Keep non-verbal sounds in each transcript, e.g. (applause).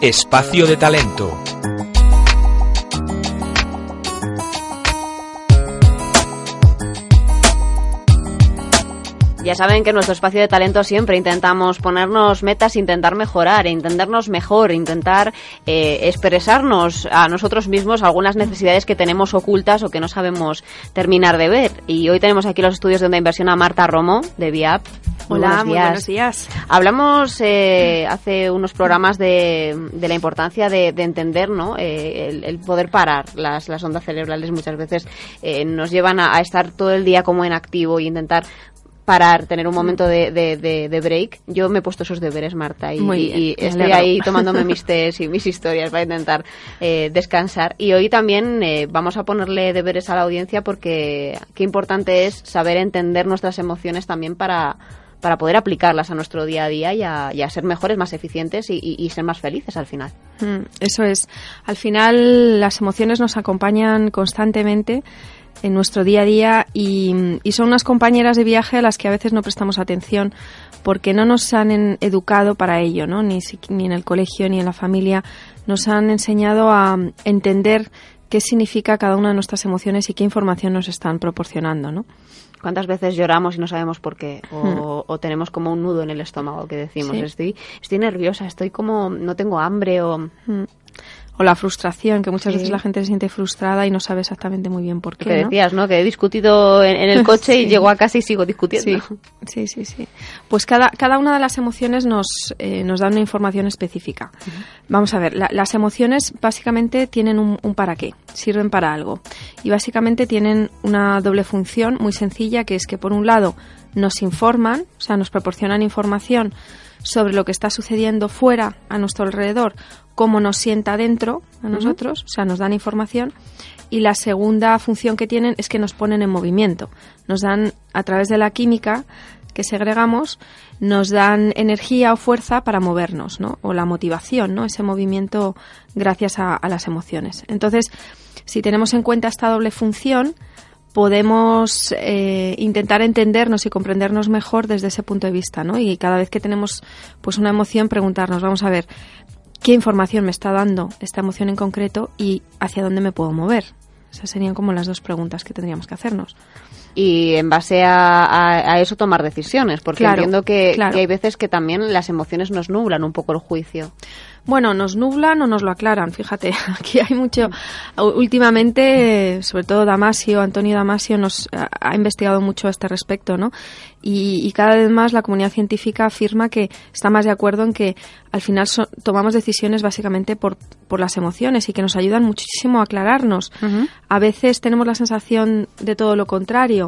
Espacio de Talento. Ya saben que en nuestro espacio de talento siempre intentamos ponernos metas, intentar mejorar, entendernos mejor, intentar eh, expresarnos a nosotros mismos algunas necesidades que tenemos ocultas o que no sabemos terminar de ver. Y hoy tenemos aquí los estudios de Onda Inversión a Marta Romo, de VIAP. Hola, muy buenos días. Hablamos eh, hace unos programas de, de la importancia de, de entender ¿no? Eh, el, el, poder parar. Las, las ondas cerebrales muchas veces eh, nos llevan a, a, estar todo el día como en activo y intentar parar, tener un momento de, de, de, de, break. Yo me he puesto esos deberes, Marta, y, y estoy ahí tomándome (laughs) mis test y mis historias para intentar eh, descansar. Y hoy también eh, vamos a ponerle deberes a la audiencia porque qué importante es saber entender nuestras emociones también para para poder aplicarlas a nuestro día a día y a, y a ser mejores, más eficientes y, y, ser más felices al final. Mm, eso es. Al final las emociones nos acompañan constantemente en nuestro día a día y, y, son unas compañeras de viaje a las que a veces no prestamos atención porque no nos han en, educado para ello, ¿no? Ni, ni en el colegio ni en la familia nos han enseñado a entender qué significa cada una de nuestras emociones y qué información nos están proporcionando, ¿no? ¿Cuántas veces lloramos y no sabemos por qué? O, hmm. o tenemos como un nudo en el estómago que decimos, sí. estoy, estoy nerviosa, estoy como, no tengo hambre o... Hmm o la frustración, que muchas sí. veces la gente se siente frustrada y no sabe exactamente muy bien por qué. Que decías, ¿no? Que he discutido en, en el (laughs) coche sí. y llego a casa y sigo discutiendo. Sí, sí, sí. sí. Pues cada, cada una de las emociones nos, eh, nos da una información específica. Uh -huh. Vamos a ver, la, las emociones básicamente tienen un, un para qué, sirven para algo. Y básicamente tienen una doble función muy sencilla, que es que por un lado nos informan, o sea, nos proporcionan información sobre lo que está sucediendo fuera a nuestro alrededor, cómo nos sienta dentro a nosotros, uh -huh. o sea, nos dan información. Y la segunda función que tienen es que nos ponen en movimiento. Nos dan, a través de la química que segregamos, nos dan energía o fuerza para movernos, ¿no? O la motivación, ¿no? Ese movimiento gracias a, a las emociones. Entonces, si tenemos en cuenta esta doble función, podemos eh, intentar entendernos y comprendernos mejor desde ese punto de vista, ¿no? Y cada vez que tenemos pues una emoción, preguntarnos, vamos a ver, ¿qué información me está dando esta emoción en concreto y hacia dónde me puedo mover? Esas serían como las dos preguntas que tendríamos que hacernos y en base a, a, a, eso tomar decisiones, porque claro, entiendo que, claro. que, hay veces que también las emociones nos nublan un poco el juicio. Bueno, nos nublan o nos lo aclaran, fíjate, (laughs) aquí hay mucho, últimamente, sobre todo Damasio, Antonio Damasio nos ha, investigado mucho a este respecto, ¿no? Y, y, cada vez más la comunidad científica afirma que está más de acuerdo en que al final so, tomamos decisiones básicamente por, por las emociones y que nos ayudan muchísimo a aclararnos. Uh -huh. A veces tenemos la sensación de todo lo contrario,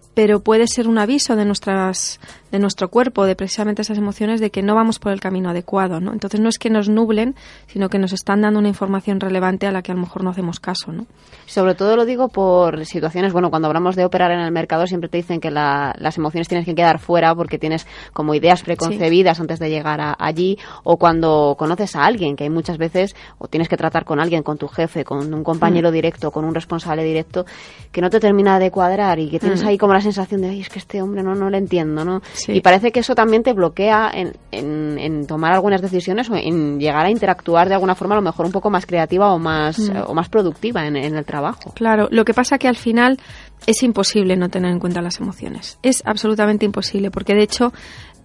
pero puede ser un aviso de nuestras de nuestro cuerpo, de precisamente esas emociones, de que no vamos por el camino adecuado, ¿no? Entonces no es que nos nublen, sino que nos están dando una información relevante a la que a lo mejor no hacemos caso, ¿no? Sobre todo lo digo por situaciones, bueno, cuando hablamos de operar en el mercado siempre te dicen que la, las emociones tienes que quedar fuera porque tienes como ideas preconcebidas sí. antes de llegar a, allí, o cuando conoces a alguien, que hay muchas veces, o tienes que tratar con alguien, con tu jefe, con un compañero mm. directo, con un responsable directo, que no te termina de cuadrar y que tienes mm. ahí como la sensación de, ay, es que este hombre no, no le entiendo, ¿no? Sí. Y parece que eso también te bloquea en, en, en, tomar algunas decisiones o en llegar a interactuar de alguna forma a lo mejor un poco más creativa o más, mm. o más productiva en, en el trabajo. Claro, lo que pasa que al final es imposible no tener en cuenta las emociones. Es absolutamente imposible porque de hecho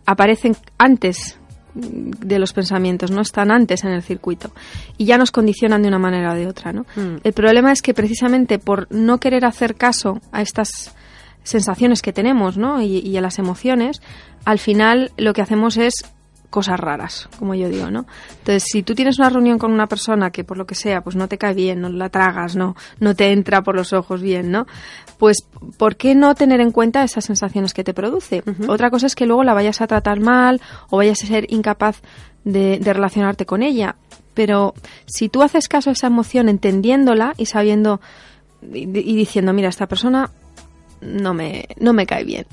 aparecen antes de los pensamientos, no están antes en el circuito y ya nos condicionan de una manera o de otra, ¿no? Mm. El problema es que precisamente por no querer hacer caso a estas sensaciones que tenemos, ¿no? Y, y a las emociones, al final lo que hacemos es cosas raras, como yo digo, ¿no? Entonces, si tú tienes una reunión con una persona que por lo que sea, pues no te cae bien, no la tragas, no, no te entra por los ojos bien, ¿no? Pues, ¿por qué no tener en cuenta esas sensaciones que te produce? Uh -huh. Otra cosa es que luego la vayas a tratar mal o vayas a ser incapaz de, de relacionarte con ella. Pero si tú haces caso a esa emoción entendiéndola y sabiendo y, y diciendo, mira, esta persona no me, no me cae bien.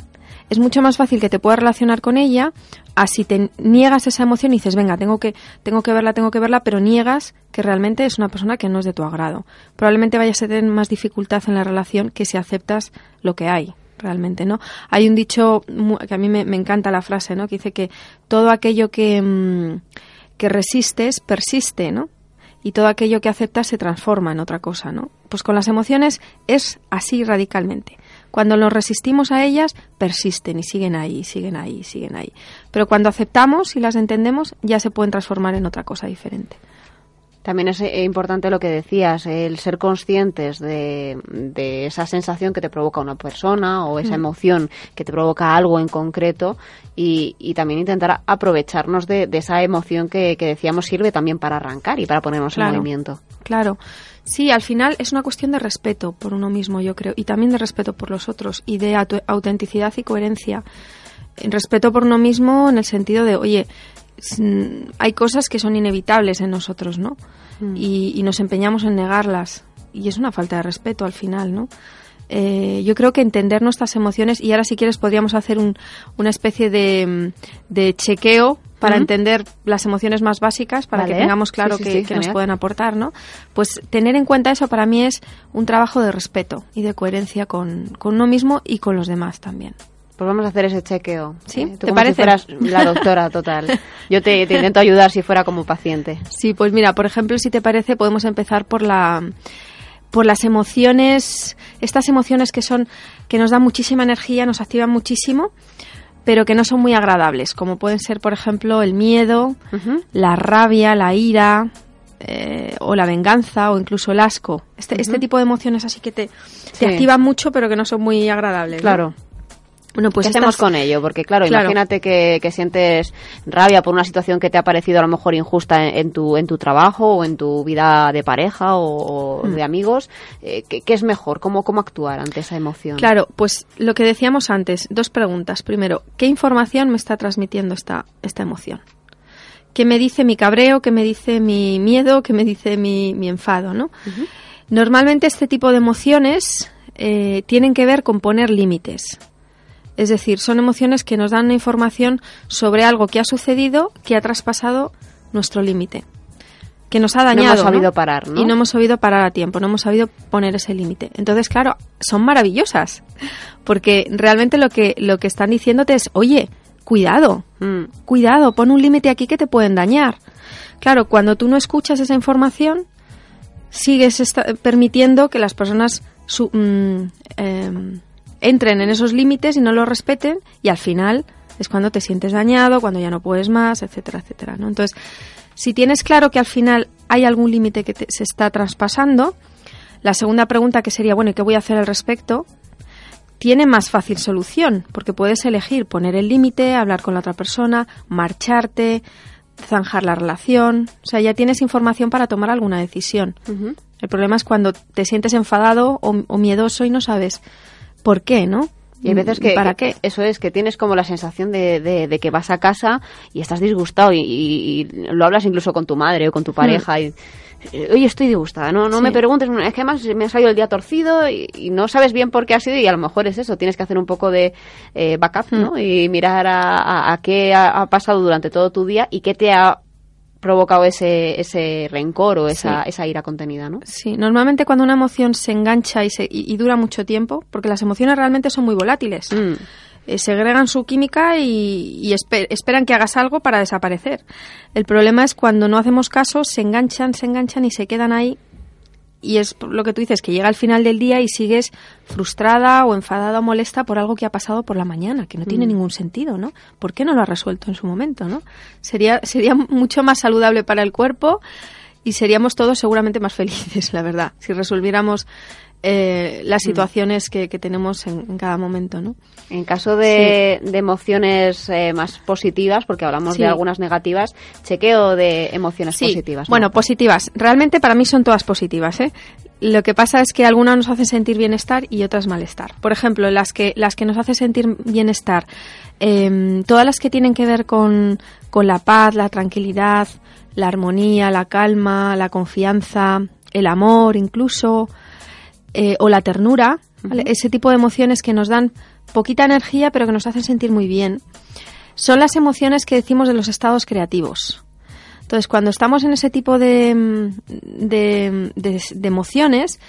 Es mucho más fácil que te puedas relacionar con ella así te niegas esa emoción y dices, venga, tengo que, tengo que verla, tengo que verla, pero niegas que realmente es una persona que no es de tu agrado. Probablemente vayas a tener más dificultad en la relación que si aceptas lo que hay realmente, ¿no? Hay un dicho que a mí me, me encanta la frase, ¿no? Que dice que todo aquello que, mmm, que resistes persiste, ¿no? Y todo aquello que aceptas se transforma en otra cosa, ¿no? Pues con las emociones es así radicalmente. Cuando nos resistimos a ellas, persisten y siguen ahí, siguen ahí, siguen ahí. Pero cuando aceptamos y las entendemos, ya se pueden transformar en otra cosa diferente. También es eh, importante lo que decías, el ser conscientes de, esa sensación que te provoca una persona o esa mm. emoción que te provoca algo en concreto y, también intentar aprovecharnos de, esa emoción que, decíamos sirve también para arrancar y para ponernos en movimiento. Claro. Sí, al final es una cuestión de respeto por uno mismo, yo creo, y también de respeto por los otros y de autenticidad y coherencia. Respeto por uno mismo en el sentido de, oye, hay cosas que son inevitables en nosotros, ¿no? Mm. Y, nos empeñamos en negarlas. Y es una falta de respeto al final, ¿no? Eh, yo creo que entender nuestras emociones, y ahora si quieres podríamos hacer una especie de, chequeo para entender las emociones más básicas, para que tengamos claro que, nos pueden aportar, ¿no? Pues tener en cuenta eso para mí es un trabajo de respeto y de coherencia con uno mismo y con los demás también. Pues vamos a hacer ese chequeo. ¿Sí? Eh, ¿Te parece? fueras la doctora total. Yo te, intento ayudar si fuera como paciente. Sí, pues mira, por ejemplo, si te parece, podemos empezar por la por las emociones, estas emociones que son que nos dan muchísima energía, nos activan muchísimo, pero que no son muy agradables, como pueden ser, por ejemplo, el miedo, la rabia, la ira, eh, o la venganza o incluso el asco. Este, este tipo de emociones así que te, te activan mucho pero que no son muy agradables. Claro. Bueno, pues ¿Qué hacemos con ello? Porque claro, imagínate que, sientes rabia por una situación que te ha parecido a lo mejor injusta en, tu, en tu trabajo o en tu vida de pareja o, de mm. amigos. Eh, ¿qué, es mejor? ¿Cómo, ¿Cómo actuar ante esa emoción? Claro, pues lo que decíamos antes, dos preguntas. Primero, ¿qué información me está transmitiendo esta, esta emoción? ¿Qué me dice mi cabreo? ¿Qué me dice mi miedo? ¿Qué me dice mi, mi enfado? ¿no? Normalmente este tipo de emociones eh, tienen que ver con poner límites es decir, son emociones que nos dan información sobre algo que ha sucedido, que ha traspasado nuestro límite, que nos ha dañado. No hemos sabido parar, ¿no? Y no hemos sabido parar a tiempo, no hemos sabido poner ese límite. Entonces, claro, son maravillosas, porque realmente lo que, lo que están diciéndote es, oye, cuidado, mm. cuidado, pon un límite aquí que te pueden dañar. Claro, cuando tú no escuchas esa información, sigues permitiendo que las personas su, mm, em, entren en esos límites y no los respeten y al final es cuando te sientes dañado, cuando ya no puedes más, etcétera, etcétera. ¿no? Entonces, si tienes claro que al final hay algún límite que se está traspasando, la segunda pregunta que sería, bueno, ¿y qué voy a hacer al respecto? Tiene más fácil solución, porque puedes elegir poner el límite, hablar con la otra persona, marcharte, zanjar la relación, o sea, ya tienes información para tomar alguna decisión. El problema es cuando te sientes enfadado o miedoso y no sabes por qué, ¿no? Y hay veces que, ¿Para qué? eso es, que tienes como la sensación de, de, que vas a casa y estás disgustado y, lo hablas incluso con tu madre o con tu hmm. pareja y oye, estoy disgustada, no, no me preguntes, es que además me ha salido el día torcido y, no sabes bien por qué ha sido y a lo mejor es eso, tienes que hacer un poco de eh, backup, ¿no? Hmm. Y mirar a, a, qué ha, pasado durante todo tu día y qué te ha provocado ese, ese rencor o esa, esa ira contenida, ¿no? Sí, normalmente cuando una emoción se engancha y, se, y, dura mucho tiempo, porque las emociones realmente son muy volátiles, mm. eh, segregan su química y, esperan que hagas algo para desaparecer. El problema es cuando no hacemos caso, se enganchan, se enganchan y se quedan ahí y es lo que tú dices, que llega al final del día y sigues frustrada o enfadada o molesta por algo que ha pasado por la mañana, que no tiene mm. ningún sentido, ¿no? ¿Por qué no lo has resuelto en su momento, no? Sería, sería mucho más saludable para el cuerpo y seríamos todos seguramente más felices, (laughs) la verdad, si resolviéramos eh, las mm. situaciones que, tenemos en, cada momento, ¿no? En caso de, emociones eh, más positivas, porque hablamos de algunas negativas, chequeo de emociones positivas. Bueno, positivas. Realmente para mí son todas positivas, ¿eh? Lo que pasa es que algunas nos hacen sentir bienestar y otras malestar. Por ejemplo, las que, las que nos hacen sentir bienestar, em, todas las que tienen que ver con, con la paz, la tranquilidad, la armonía, la calma, la confianza, el amor incluso, eh, o la ternura, ese tipo de emociones que nos dan poquita energía pero que nos hacen sentir muy bien, son las emociones que decimos de los estados creativos. Entonces, cuando estamos en ese tipo de, mm, de, emociones,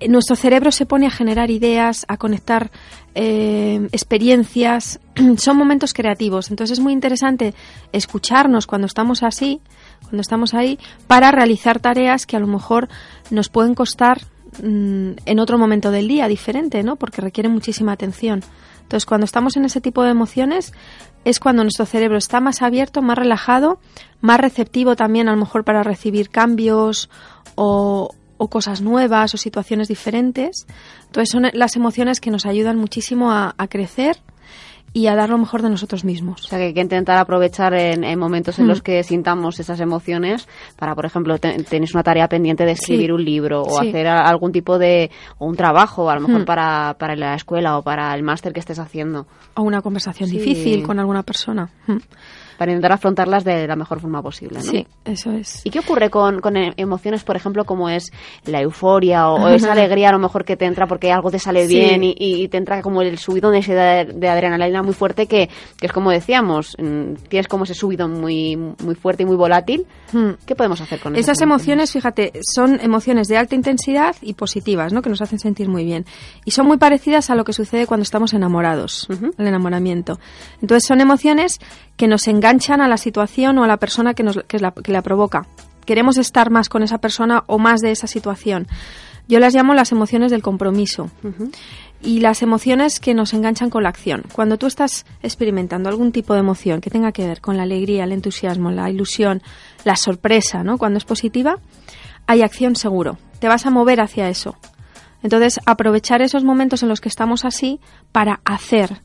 eh, nuestro cerebro se pone a generar ideas, a conectar eh, experiencias. (clears throat) Son momentos creativos. Entonces es muy interesante escucharnos cuando estamos así, cuando estamos ahí, para realizar tareas que a lo mejor nos pueden costar mm, en otro momento del día diferente, ¿no? Porque requieren muchísima atención. Entonces, cuando estamos en ese tipo de emociones, es cuando nuestro cerebro está más abierto, más relajado, más receptivo también a lo mejor para recibir cambios o, cosas nuevas o situaciones diferentes. Entonces, son las emociones que nos ayudan muchísimo a crecer y a dar lo mejor de nosotros mismos. O sea, que hay que intentar aprovechar en, momentos en los mm. que sintamos esas emociones para, por ejemplo, tenéis una tarea pendiente de escribir un libro o hacer algún tipo de o un trabajo, a lo mejor mm. para, para la escuela o para el máster que estés haciendo. O una conversación difícil con alguna persona. Mm para intentar afrontarlas de la mejor forma posible. ¿no? Sí, eso es. ¿Y qué ocurre con, con e-, emociones, por ejemplo, como es la euforia o, esa alegría a lo mejor que te entra porque algo te sale bien y, te entra como el subidón de, de adrenalina muy fuerte que, que, es como decíamos, mm, tienes como ese subidón muy, muy fuerte y muy volátil. Hmm. ¿Qué podemos hacer con esas, emociones? Fíjate, son emociones de alta intensidad y positivas, ¿no? Que nos hacen sentir muy bien. Y son muy parecidas a lo que sucede cuando estamos enamorados, el enamoramiento. Entonces son emociones que nos enganchan a la situación o a la persona que, nos, que, la, que la provoca. Queremos estar más con esa persona o más de esa situación. Yo las llamo las emociones del compromiso. Y las emociones que nos enganchan con la acción. Cuando tú estás experimentando algún tipo de emoción que tenga que ver con la alegría, el entusiasmo, la ilusión, la sorpresa, ¿no? Cuando es positiva, hay acción seguro. Te vas a mover hacia eso. Entonces, aprovechar esos momentos en los que estamos así para hacer,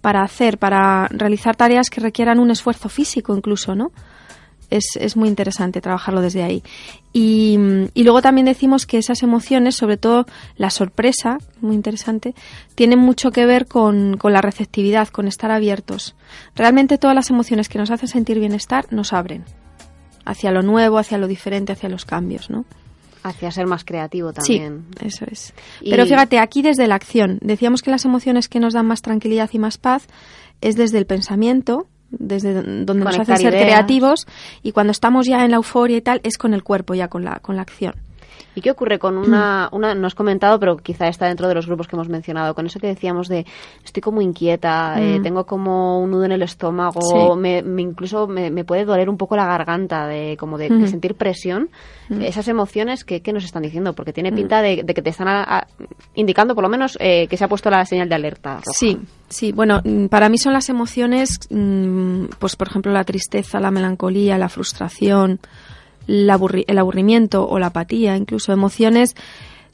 para hacer, para realizar tareas que requieran un esfuerzo físico incluso, ¿no? Es, es muy interesante trabajarlo desde ahí. Y, y, luego también decimos que esas emociones, sobre todo la sorpresa, muy interesante, tienen mucho que ver con, con la receptividad, con estar abiertos. Realmente todas las emociones que nos hacen sentir bienestar nos abren hacia lo nuevo, hacia lo diferente, hacia los cambios, ¿no? Hacia ser más creativo también. Sí, eso es. Pero fíjate, aquí desde la acción, decíamos que las emociones que nos dan más tranquilidad y más paz es desde el pensamiento, desde donde nos hacen ser creativos, y cuando estamos ya en la euforia y tal, es con el cuerpo, ya con la, con la acción. ¿Y qué ocurre con una, una, no has comentado, pero quizá está dentro de los grupos que hemos mencionado, con eso que decíamos de estoy como inquieta, eh, mm. tengo como un nudo en el estómago, me, incluso me, puede doler un poco la garganta, de como de, mm. sentir presión? Mm. Esas emociones, ¿qué, nos están diciendo? Porque tiene pinta de, que te están indicando, por lo menos, eh, que se ha puesto la señal de alerta. Sí, sí. Bueno, para mí son las emociones, pues por ejemplo, la tristeza, la melancolía, la frustración, el aburrimiento o la apatía, incluso emociones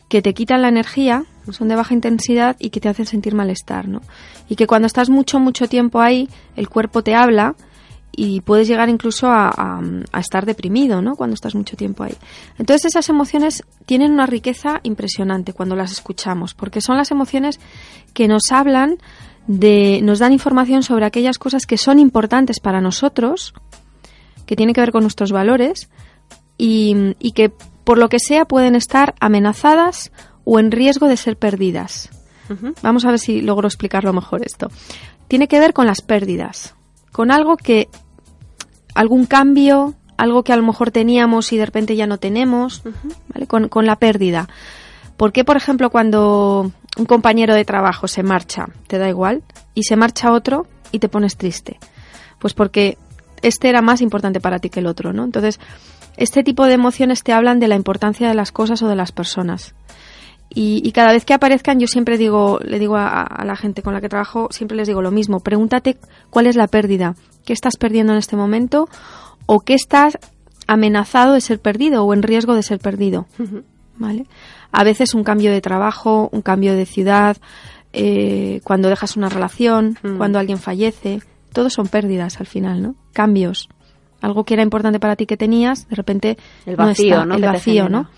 que te quitan la energía, son de baja intensidad y que te hacen sentir malestar, ¿no? Y que cuando estás mucho, mucho tiempo ahí, el cuerpo te habla y puedes llegar incluso a, estar deprimido, ¿no? Cuando estás mucho tiempo ahí. Entonces esas emociones tienen una riqueza impresionante cuando las escuchamos, porque son las emociones que nos hablan de, nos dan información sobre aquellas cosas que son importantes para nosotros, que tienen que ver con nuestros valores, y, que por lo que sea pueden estar amenazadas o en riesgo de ser perdidas. Vamos a ver si logro explicarlo mejor esto. Tiene que ver con las pérdidas, con algo que, algún cambio, algo que a lo mejor teníamos y de repente ya no tenemos, ¿vale? con, con la pérdida. ¿Por qué, por ejemplo, cuando un compañero de trabajo se marcha, te da igual, y se marcha otro y te pones triste? Pues porque este era más importante para ti que el otro, ¿no? Entonces, este tipo de emociones te hablan de la importancia de las cosas o de las personas. Y, cada vez que aparezcan, yo siempre digo, le digo a, la gente con la que trabajo, siempre les digo lo mismo. Pregúntate cuál es la pérdida, qué estás perdiendo en este momento o qué estás amenazado de ser perdido o en riesgo de ser perdido. ¿Vale? A veces un cambio de trabajo, un cambio de ciudad, eh, cuando dejas una relación, mm. cuando alguien fallece, todos son pérdidas al final, ¿no? Cambios algo que era importante para ti que tenías, de repente el vacío, no, El vacío, ¿no?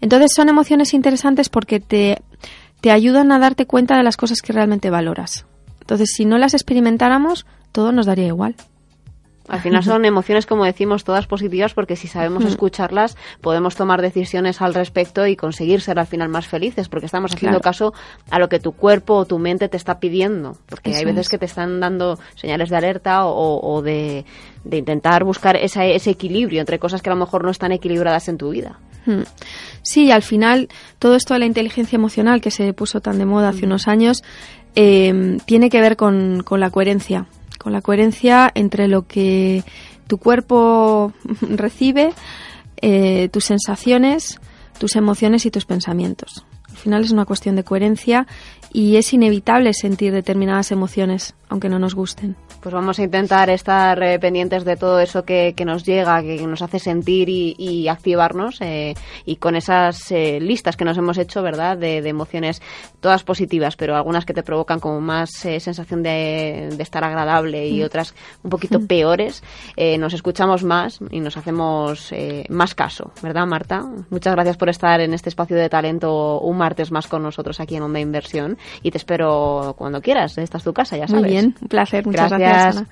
Entonces son emociones interesantes porque te, te ayudan a darte cuenta de las cosas que realmente valoras. Entonces, si no las experimentáramos, todo nos daría igual. Al final (laughs) son emociones, como decimos, todas positivas porque si sabemos escucharlas podemos tomar decisiones al respecto y conseguir ser al final más felices porque estamos haciendo caso a lo que tu cuerpo o tu mente te está pidiendo. Porque hay veces que te están dando señales de alerta o, de, intentar buscar ese equilibrio entre cosas que a lo mejor no están equilibradas en tu vida. Sí, al final todo esto de la inteligencia emocional que se puso tan de moda hace unos años eh, tiene que ver con, con la coherencia con la coherencia entre lo que Tu cuerpo (laughs) recibe eh, tus sensaciones, tus emociones y tus pensamientos. Al final es una cuestión de coherencia y es inevitable sentir determinadas emociones, aunque no nos gusten. Pues vamos a intentar estar eh, pendientes de todo eso que, nos llega, que, nos hace sentir y, activarnos eh, y con esas eh, listas que nos hemos hecho, ¿verdad? De, emociones todas positivas, pero algunas que te provocan como más sensación de, estar agradable y mm. otras un poquito mm. peores, nos escuchamos más y nos hacemos más caso, ¿verdad, Marta? Muchas gracias por estar en este espacio de talento un martes más con nosotros aquí en Onda Inversión y te espero cuando quieras. Esta es tu casa, ya sabes. Muy bien, un placer. Muchas gracias.